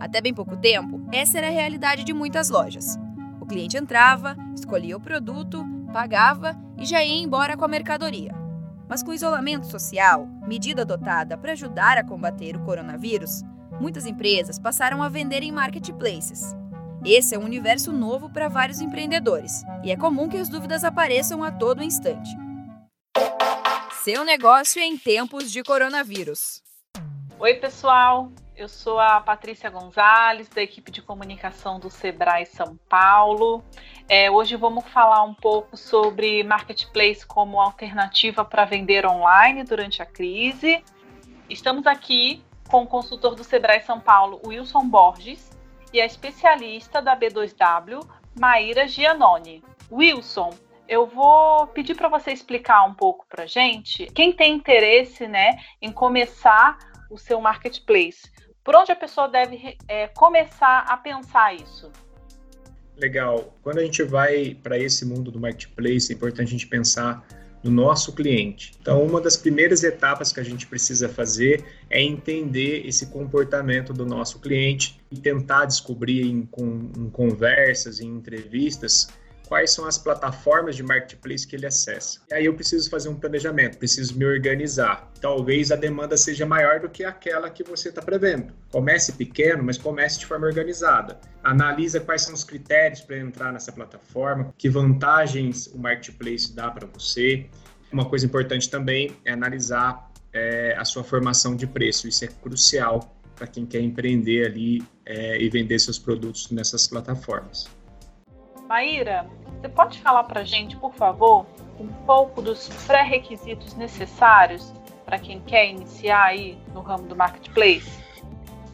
Até bem pouco tempo, essa era a realidade de muitas lojas. O cliente entrava, escolhia o produto, pagava e já ia embora com a mercadoria. Mas com o isolamento social, medida adotada para ajudar a combater o coronavírus, muitas empresas passaram a vender em marketplaces. Esse é um universo novo para vários empreendedores e é comum que as dúvidas apareçam a todo instante. Seu negócio em tempos de coronavírus. Oi, pessoal. Eu sou a Patrícia Gonzalez, da equipe de comunicação do Sebrae São Paulo. É, hoje vamos falar um pouco sobre marketplace como alternativa para vender online durante a crise. Estamos aqui com o consultor do Sebrae São Paulo, Wilson Borges, e a especialista da B2W, Maíra Giannone. Wilson, eu vou pedir para você explicar um pouco para gente, quem tem interesse né, em começar o seu marketplace, por onde a pessoa deve é, começar a pensar isso? Legal. Quando a gente vai para esse mundo do marketplace, é importante a gente pensar no nosso cliente. Então, uma das primeiras etapas que a gente precisa fazer é entender esse comportamento do nosso cliente e tentar descobrir em, em conversas, em entrevistas, quais são as plataformas de marketplace que ele acessa. E aí eu preciso fazer um planejamento, preciso me organizar. Talvez a demanda seja maior do que aquela que você está prevendo. Comece pequeno, mas comece de forma organizada. Analisa quais são os critérios para entrar nessa plataforma, que vantagens o marketplace dá para você. Uma coisa importante também é analisar é, a sua formação de preço. Isso é crucial para quem quer empreender ali é, e vender seus produtos nessas plataformas. Maíra, você pode falar para a gente, por favor, um pouco dos pré-requisitos necessários para quem quer iniciar aí no ramo do marketplace?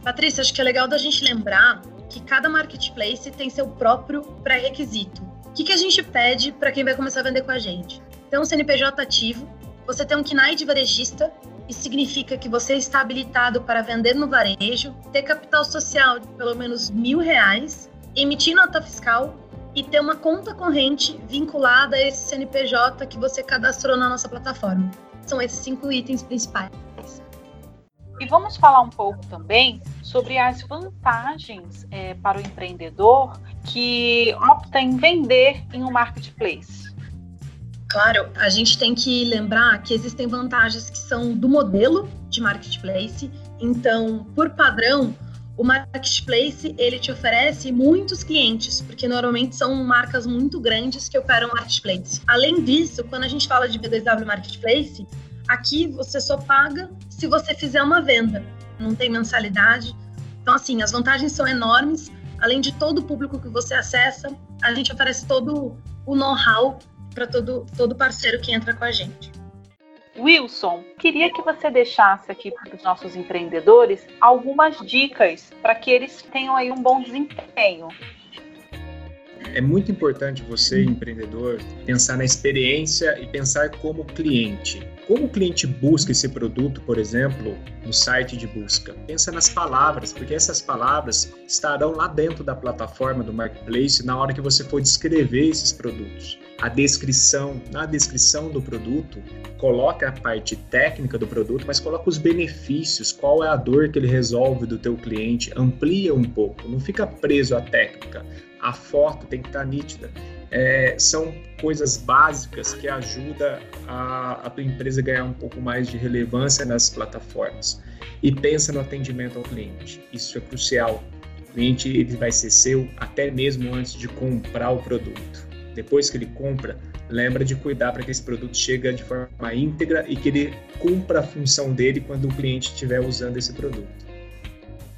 Patrícia, acho que é legal da gente lembrar que cada marketplace tem seu próprio pré-requisito. O que, que a gente pede para quem vai começar a vender com a gente? Então, um CNPJ ativo, você tem um KNAI de varejista, isso significa que você está habilitado para vender no varejo, ter capital social de pelo menos mil reais, emitir nota fiscal e ter uma conta corrente vinculada a esse CNPJ que você cadastrou na nossa plataforma. São esses cinco itens principais. E vamos falar um pouco também sobre as vantagens é, para o empreendedor que opta em vender em um marketplace. Claro, a gente tem que lembrar que existem vantagens que são do modelo de marketplace. Então, por padrão, o marketplace ele te oferece muitos clientes, porque normalmente são marcas muito grandes que operam marketplace. Além disso, quando a gente fala de B2W Marketplace, aqui você só paga se você fizer uma venda, não tem mensalidade. Então, assim, as vantagens são enormes. Além de todo o público que você acessa, a gente oferece todo o know-how para todo, todo parceiro que entra com a gente. Wilson, queria que você deixasse aqui para os nossos empreendedores algumas dicas para que eles tenham aí um bom desempenho. É muito importante você, empreendedor, pensar na experiência e pensar como cliente. Como o cliente busca esse produto, por exemplo, no site de busca? Pensa nas palavras, porque essas palavras estarão lá dentro da plataforma do marketplace na hora que você for descrever esses produtos a descrição, na descrição do produto, coloca a parte técnica do produto, mas coloca os benefícios, qual é a dor que ele resolve do teu cliente, amplia um pouco, não fica preso à técnica. A foto tem que estar nítida. É, são coisas básicas que ajudam a, a tua empresa a ganhar um pouco mais de relevância nas plataformas. E pensa no atendimento ao cliente. Isso é crucial. O cliente ele vai ser seu até mesmo antes de comprar o produto depois que ele compra, lembra de cuidar para que esse produto chegue de forma íntegra e que ele cumpra a função dele quando o cliente estiver usando esse produto.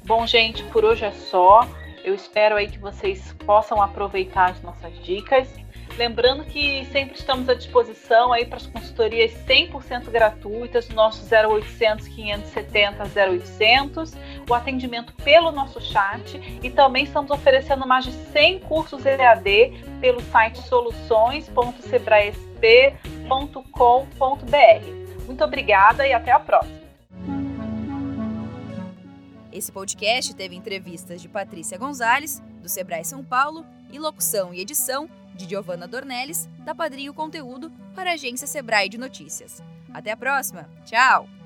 Bom, gente, por hoje é só. Eu espero aí que vocês possam aproveitar as nossas dicas Lembrando que sempre estamos à disposição aí para as consultorias 100% gratuitas, nosso 0800 570 0800, o atendimento pelo nosso chat e também estamos oferecendo mais de 100 cursos EAD pelo site soluções.sebraesp.com.br. Muito obrigada e até a próxima. Esse podcast teve entrevistas de Patrícia Gonzalez, do Sebrae São Paulo, e locução e edição de Giovanna Dornelles, da Padrinho Conteúdo, para a agência Sebrae de Notícias. Até a próxima. Tchau!